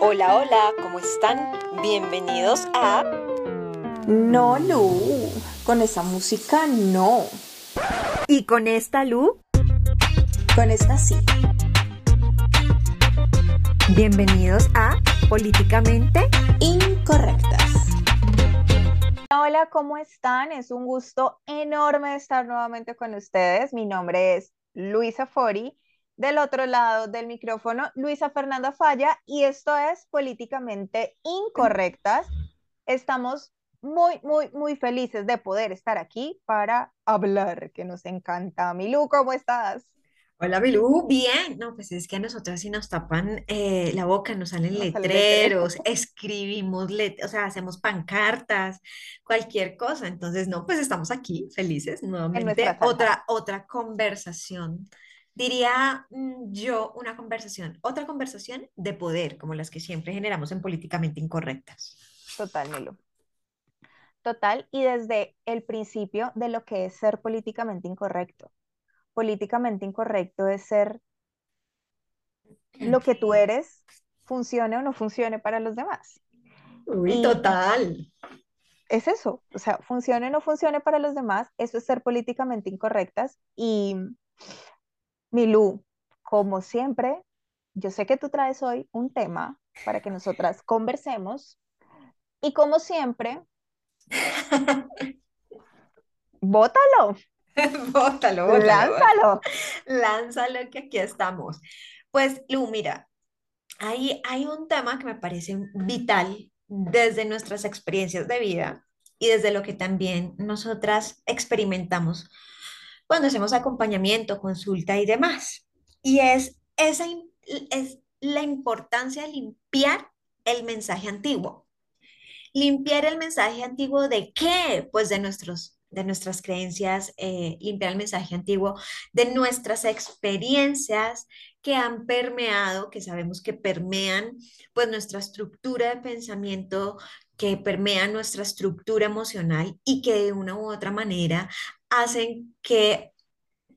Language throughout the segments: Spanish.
Hola, hola, ¿cómo están? Bienvenidos a... No, Lu, con esa música no. ¿Y con esta Lu? Con esta sí. Bienvenidos a Políticamente Incorrectas. Hola, ¿cómo están? Es un gusto enorme estar nuevamente con ustedes. Mi nombre es Luisa Fori. Del otro lado del micrófono, Luisa Fernanda Falla, y esto es Políticamente Incorrectas. Estamos muy, muy, muy felices de poder estar aquí para hablar, que nos encanta. Milu, ¿cómo estás? Hola, Belú, bien. No, pues es que a nosotras si nos tapan eh, la boca, nos salen Nos letreros, escribimos, let- o sea, hacemos pancartas, cualquier cosa. Entonces, no, pues estamos aquí felices nuevamente. Otra, otra conversación. Diría mm, yo una conversación, otra conversación de poder, como las que siempre generamos en Políticamente Incorrectas. Total, Milu. Total, y desde el principio de lo que es ser políticamente incorrecto. Políticamente incorrecto es ser lo que tú eres, funcione o no funcione para los demás. Uy, Y- total. Es eso, o sea, funcione o no funcione para los demás, eso es ser políticamente incorrectas. Y Milú, como siempre, yo sé que tú traes hoy un tema para que nosotras conversemos. Y como siempre, bótalo, Bótalo, bótalo, lánzalo. Lánzalo que aquí estamos. Pues, Lu, mira, hay, hay un tema que me parece vital desde nuestras experiencias de vida y desde lo que también nosotras experimentamos cuando hacemos acompañamiento, consulta y demás. Y es, esa, es la importancia de limpiar el mensaje antiguo. Limpiar el mensaje antiguo de qué? Pues de nuestros, de nuestras creencias, eh, limpiar el mensaje antiguo de nuestras experiencias que han permeado, que sabemos que permean, pues nuestra estructura de pensamiento, que permean nuestra estructura emocional y que de una u otra manera hacen que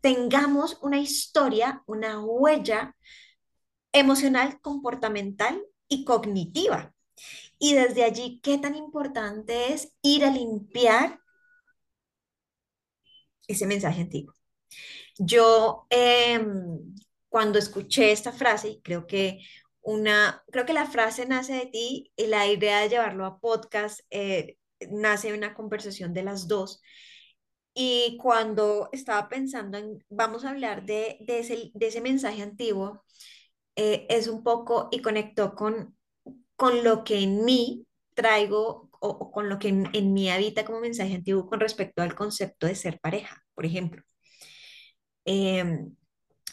tengamos una historia, una huella emocional, comportamental y cognitiva. Y desde allí, ¿qué tan importante es ir a limpiar ese mensaje antiguo? Yo, em, cuando escuché esta frase, creo que una, creo que la frase nace de ti y la idea de llevarlo a podcast eh, nace de una conversación de las dos. Y cuando estaba pensando en, vamos a hablar de, de ese, de ese mensaje antiguo, eh, es un poco y conectó con, con lo que en mí traigo o, con lo que en, en mí habita como mensaje antiguo con respecto al concepto de ser pareja, por ejemplo. Em,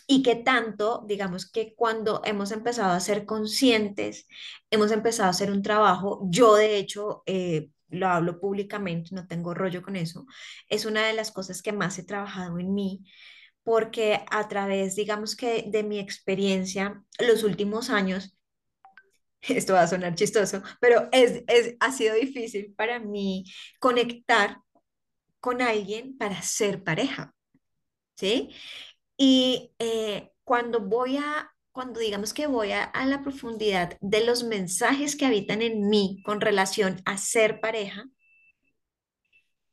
y que tanto, digamos que cuando hemos empezado a ser conscientes, hemos empezado a hacer un trabajo, yo de hecho eh, lo hablo públicamente, no tengo rollo con eso, es una de las cosas que más he trabajado en mí, porque a través, digamos que de mi experiencia, los últimos años, esto va a sonar chistoso, pero es, es, ha sido difícil para mí conectar con alguien para ser pareja, ¿sí? Y eh, cuando voy a, cuando digamos que voy a, la profundidad de los mensajes que habitan en mí con relación a ser pareja,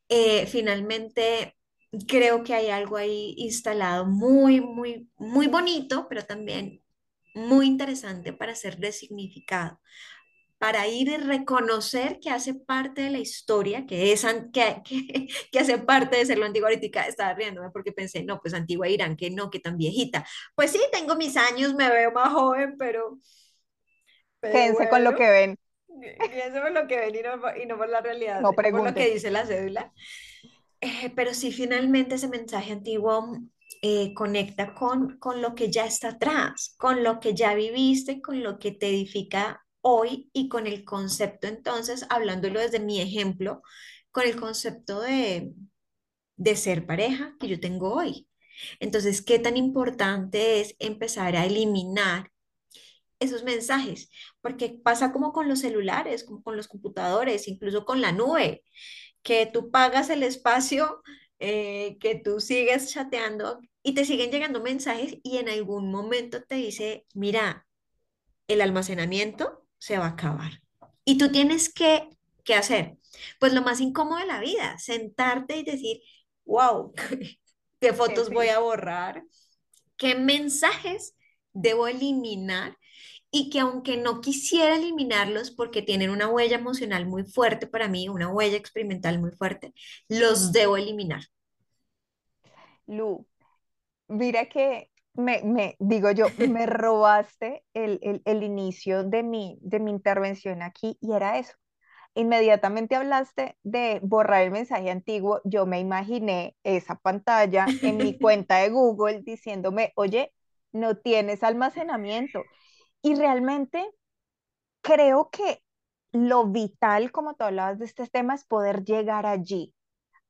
eh, finalmente creo que hay algo ahí instalado muy, muy, muy bonito, pero también muy interesante para ser resignificado, para ir y reconocer que hace parte de la historia, que, es, que, que, que hace parte de ser lo antiguo. Ahorita estaba riéndome porque pensé, no, pues antigua Irán, que no, que tan viejita. Pues sí, tengo mis años, me veo más joven, pero, pero Quédense con lo bueno, que ven, pienso por lo que ven y no, y no por la realidad, no por lo que dice la cédula. Eh, pero sí, finalmente ese mensaje antiguo eh, conecta con, con lo que ya está atrás, con lo que ya viviste, con lo que te edifica hoy y con el concepto, entonces, hablándolo desde mi ejemplo, con el concepto de, de ser pareja que yo tengo hoy. Entonces, ¿qué tan importante es empezar a eliminar esos mensajes? Porque pasa como con los celulares, como con los computadores, incluso con la nube que tú pagas el espacio, eh, que tú sigues chateando y te siguen llegando mensajes y en algún momento te dice, mira, el almacenamiento se va a acabar. Y tú tienes que, ¿qué hacer? Pues lo más incómodo de la vida, sentarte y decir, wow, ¿qué fotos voy a borrar? ¿Qué mensajes debo eliminar? Y que aunque no quisiera eliminarlos porque tienen una huella emocional muy fuerte para mí, una huella experimental muy fuerte, los debo eliminar. Lu, mira que me, me digo yo, me robaste el, el, el inicio de mi, de mi intervención aquí y era eso. Inmediatamente hablaste de borrar el mensaje antiguo, yo me imaginé esa pantalla en mi cuenta de Google diciéndome, oye, no tienes almacenamiento. Y realmente creo que lo vital, como tú hablabas de este tema, es poder llegar allí,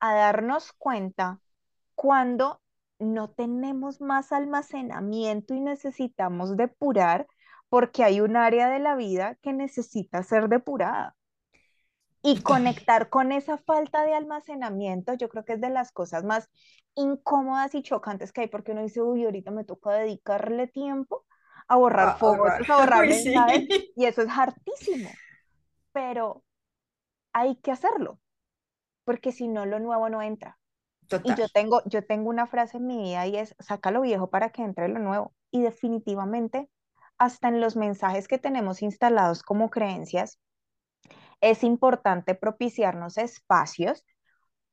a darnos cuenta cuando no tenemos más almacenamiento y necesitamos depurar porque hay un área de la vida que necesita ser depurada. Y conectar con esa falta de almacenamiento, yo creo que es de las cosas más incómodas y chocantes que hay, porque uno dice, uy, ahorita me toca dedicarle tiempo a borrar fotos, a borrar y eso es hartísimo. Pero hay que hacerlo, porque si no, lo nuevo no entra. Y yo tengo, yo tengo una frase en mi vida y es, saca lo viejo para que entre lo nuevo. Y definitivamente, hasta en los mensajes que tenemos instalados como creencias, es importante propiciarnos espacios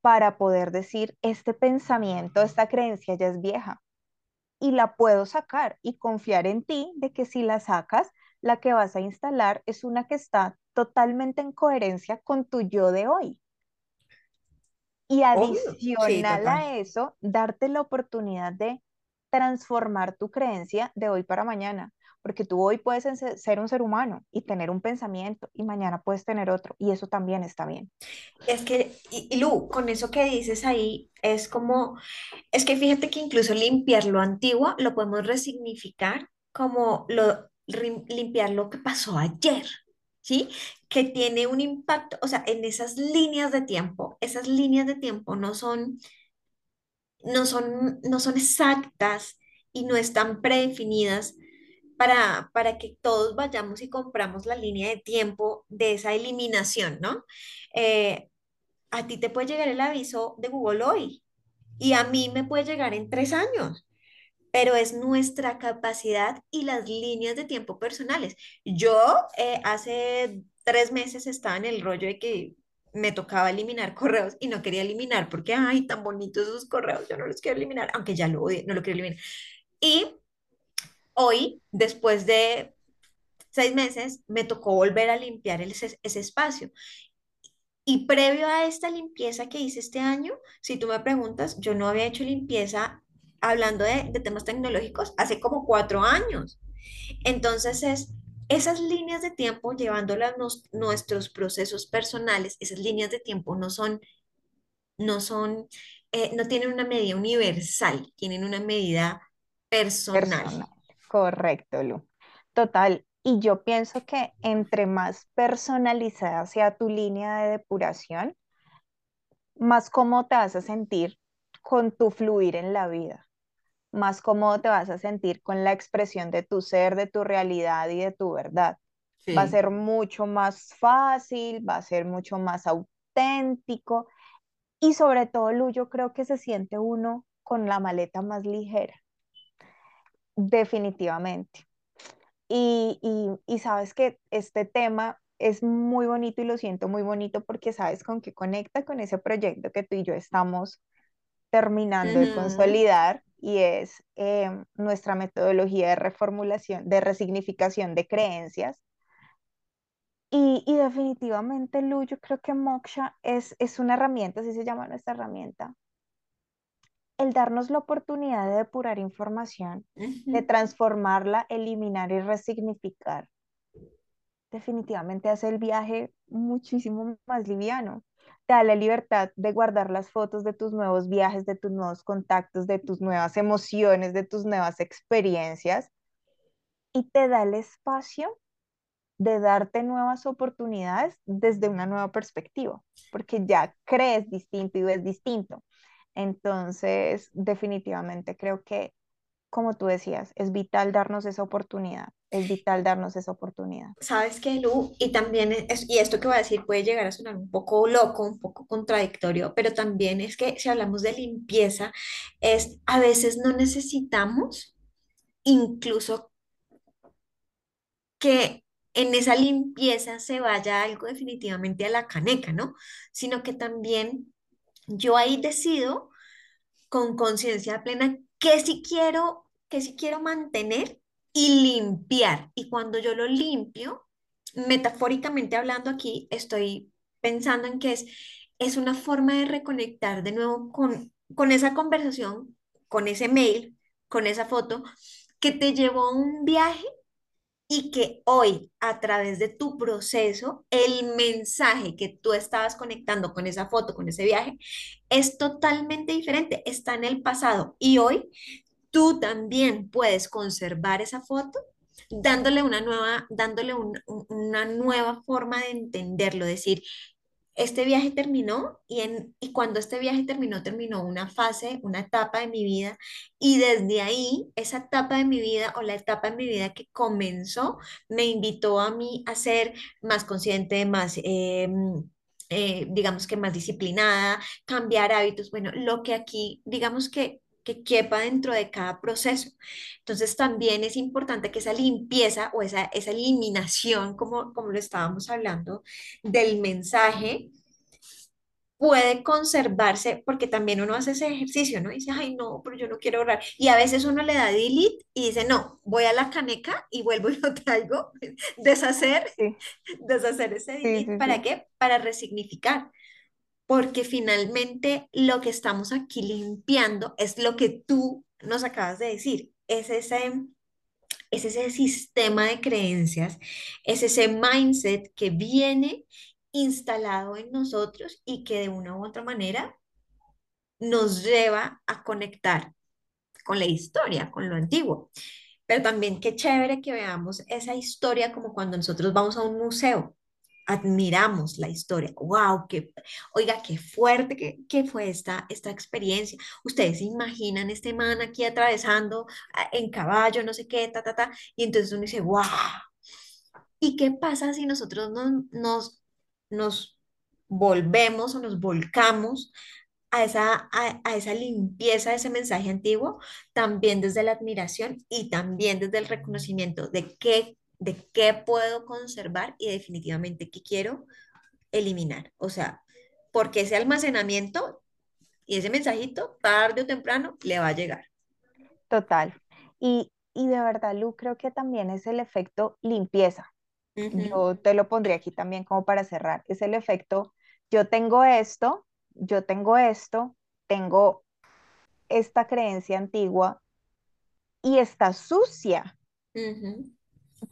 para poder decir, este pensamiento, esta creencia ya es vieja y la puedo sacar y confiar en ti de que si la sacas, la que vas a instalar es una que está totalmente en coherencia con tu yo de hoy. Y adicional a eso, darte la oportunidad de transformar tu creencia de hoy para mañana, porque tú hoy puedes ser un ser humano y tener un pensamiento y mañana puedes tener otro y eso también está bien. Es que, y, Lu, con eso que dices ahí, es como, es que fíjate que incluso limpiar lo antiguo lo podemos resignificar como lo, limpiar lo que pasó ayer. ¿sí? Que tiene un impacto, o sea, en esas líneas de tiempo, esas líneas de tiempo no son, no son, no son exactas y no están predefinidas para, para que todos vayamos y compramos la línea de tiempo de esa eliminación, ¿no? Eh, a ti te puede llegar el aviso de Google hoy y a mí me puede llegar en tres años pero es nuestra capacidad y las líneas de tiempo personales. Yo eh, hace tres meses estaba en el rollo de que me tocaba eliminar correos y no quería eliminar porque, ay, tan bonitos esos correos, yo no los quiero eliminar, aunque ya lo no lo quiero eliminar. Y hoy, después de seis meses, me tocó volver a limpiar ese, ese espacio. Y previo a esta limpieza que hice este año, si tú me preguntas, yo no había hecho limpieza hablando de, temas tecnológicos hace como cuatro años. Entonces es esas líneas de tiempo llevándolas nuestros procesos personales, esas líneas de tiempo no son, no son, eh, no tienen una medida universal, tienen una medida personal. personal. Correcto, Lu. Total. Y yo pienso que entre más personalizada sea tu línea de depuración, más cómodo te vas a sentir con tu fluir en la vida más cómodo te vas a sentir con la expresión de tu ser, de tu realidad y de tu verdad. Va a ser mucho más fácil, va a ser mucho más auténtico y sobre todo, Lu, yo creo que se siente uno con la maleta más ligera. Definitivamente. Y, y sabes que este tema es muy bonito y lo siento muy bonito porque sabes con qué conecta con ese proyecto que tú y yo estamos terminando de consolidar y es em, nuestra metodología de reformulación, de resignificación de creencias. Y, y, definitivamente, Lu, yo creo que Moksha es, es una herramienta, así se llama nuestra herramienta, el darnos la oportunidad de depurar información, de transformarla, eliminar y resignificar, definitivamente hace el viaje muchísimo más liviano da la libertad de guardar las fotos de tus nuevos viajes, de tus nuevos contactos, de tus nuevas emociones, de tus nuevas experiencias y te da el espacio de darte nuevas oportunidades desde una nueva perspectiva, porque ya crees distinto y ves distinto. Entonces, definitivamente creo que como tú decías, es vital darnos esa oportunidad, es vital darnos esa oportunidad. ¿Sabes qué, Lu? Y también es, y esto que voy a decir puede llegar a sonar un poco loco, un poco contradictorio, pero también es que si hablamos de limpieza, es a veces no necesitamos incluso que en esa limpieza se vaya algo definitivamente a la caneca, ¿no? Sino que también yo ahí decido con conciencia plena que si quiero, quiero mantener y limpiar. Y cuando yo lo limpio, metafóricamente hablando aquí, estoy pensando en que es, es una forma de reconectar de nuevo con, con esa conversación, con ese mail, con esa foto que te llevó a un viaje y que hoy, a través de tu proceso, el mensaje que tú estabas conectando con esa foto, con ese viaje, es totalmente diferente, está en el pasado. Y hoy tú también puedes conservar esa foto dándole una nueva, dándole una nueva forma de entenderlo, decir, este viaje terminó y, en, y cuando este viaje terminó, terminó una fase, una etapa de mi vida y desde ahí, esa etapa de mi vida o la etapa de mi vida que comenzó, me invitó a mí a ser más consciente, más... Em, eh, digamos que más disciplinada, cambiar hábitos, bueno, lo que aquí, digamos que que quepa dentro de cada proceso. Entonces también es importante que esa limpieza o esa, esa eliminación, como, como lo estábamos hablando, del mensaje puede conservarse porque también uno hace ese ejercicio, ¿no? Y dice, ay, no, pero yo no quiero ahorrar. Y a veces uno le da delete y dice, no, voy a la caneca y vuelvo y lo traigo, deshacer, deshacer ese delete. ¿Para qué? Para resignificar porque finalmente lo que estamos aquí limpiando es lo que tú nos acabas de decir, es ese, es ese sistema de creencias, es ese mindset que viene instalado en nosotros y que de una u otra manera nos lleva a conectar con la historia, con lo antiguo. Pero también qué chévere que veamos esa historia como cuando nosotros vamos a un museo admiramos la historia. ¡Wow! Qué, oiga, qué fuerte que, fue esta, esta experiencia. Ustedes se imaginan este man aquí atravesando ah, en caballo, no sé qué, ta, ta, ta. Y entonces uno dice, ¡wow! ¿Y qué pasa si nosotros nos, nos, volvemos o nos volcamos a esa, a, a, esa limpieza de ese mensaje antiguo, también desde la admiración y también desde el reconocimiento de qué de qué puedo conservar y definitivamente qué quiero eliminar. O sea, porque ese almacenamiento y ese mensajito, tarde o temprano, le va a llegar. Total. Y, de verdad, Lu, creo que también es el efecto limpieza. Yo te lo pondría aquí también como para cerrar. Es el efecto, yo tengo esto, yo tengo esto, tengo esta creencia antigua y está sucia.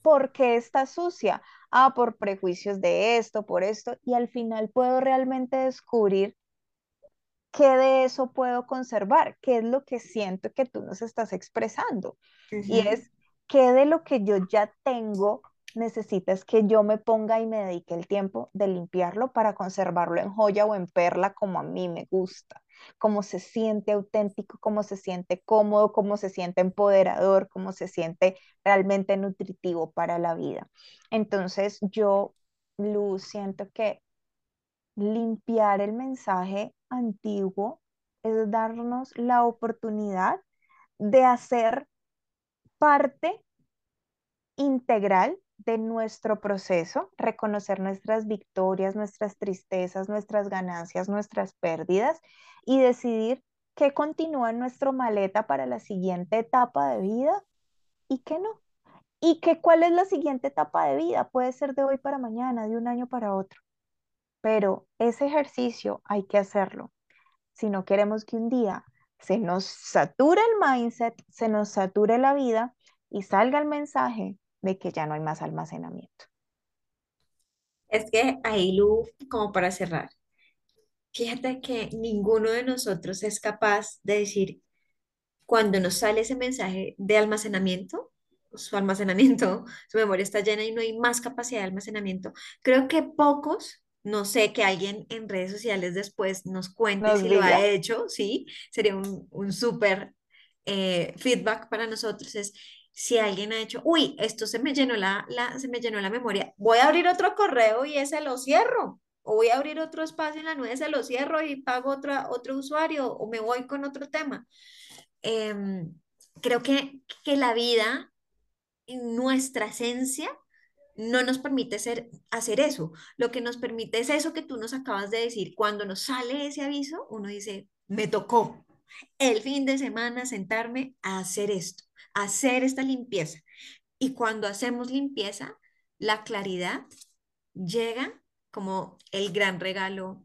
¿Por qué está sucia? Ah, por prejuicios de esto, por esto, y al final puedo realmente descubrir qué de eso puedo conservar, qué es lo que siento que tú nos estás expresando. Y es qué de lo que yo ya tengo necesitas que yo me ponga y me dedique el tiempo de limpiarlo para conservarlo en joya o en perla como a mí me gusta cómo se siente auténtico, cómo se siente cómodo, cómo se siente empoderador, cómo se siente realmente nutritivo para la vida. Entonces yo, Luz, siento que limpiar el mensaje antiguo es darnos la oportunidad de hacer parte integral de nuestro proceso, reconocer nuestras victorias, nuestras tristezas, nuestras ganancias, nuestras pérdidas y decidir qué continúa en nuestra maleta para la siguiente etapa de vida y qué no. Y que cuál es la siguiente etapa de vida. Puede ser de hoy para mañana, de un año para otro. Pero ese ejercicio hay que hacerlo. Si no queremos que un día se nos sature el mindset, se nos sature la vida y salga el mensaje de que ya no hay más almacenamiento. Es que ahí, Lu, como para cerrar, fíjate que ninguno de nosotros es capaz de decir cuando nos sale ese mensaje de almacenamiento, su almacenamiento, su memoria está llena y no hay más capacidad de almacenamiento. Creo que pocos, no sé, que alguien en redes sociales después nos cuente si lo ha hecho, sí, sería un, un súper eh, feedback para nosotros es si alguien ha hecho, uy, esto se me llenó la, la, se me llenó la memoria, voy a abrir otro correo y ese lo cierro, o voy a abrir otro espacio en la nube, se lo cierro y pago otro usuario, o me voy con otro tema. Em, creo que, que la vida, nuestra esencia, no nos permite hacer eso. Lo que nos permite es eso que tú nos acabas de decir. Cuando nos sale ese aviso, uno dice, me tocó el fin de semana sentarme a hacer esto, hacer esta limpieza. Y cuando hacemos limpieza, la claridad llega como el gran regalo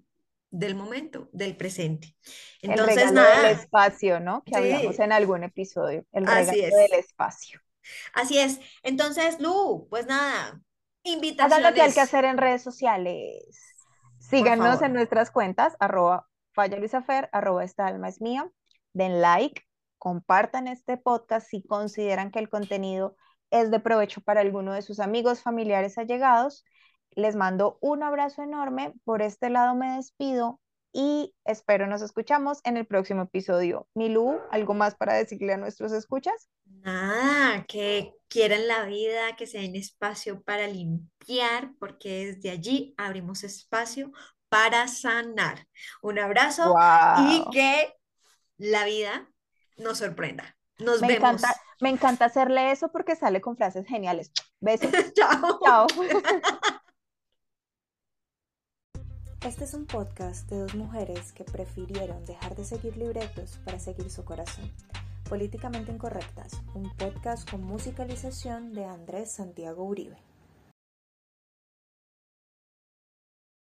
del momento, del presente. Entonces, el regalo del espacio, ¿no? Que hablamos en algún episodio, el regalo del espacio. Así es. Entonces, Lu, pues nada, invitaciones. Hagan lo que hay que hacer en redes sociales. Síganos en nuestras cuentas, arroba falla Luisafer, arroba esta alma es mía. Den like, compartan este podcast si consideran que el contenido es de provecho para alguno de sus amigos, familiares, allegados. Les mando un abrazo enorme. Por este lado me despido y espero nos escuchamos en el próximo episodio. Milú, ¿algo más para decirle a nuestros escuchas? Nada, que quieran la vida, que se den espacio para limpiar, porque desde allí abrimos espacio para sanar. Un abrazo y que la vida nos sorprenda. Nos me vemos. Encanta, me encanta hacerle eso porque sale con frases geniales. Besos. Chao. Chao. Este es un podcast de dos mujeres que prefirieron dejar de seguir libretos para seguir su corazón. Políticamente Incorrectas, un podcast con musicalización de Andrés Santiago Uribe.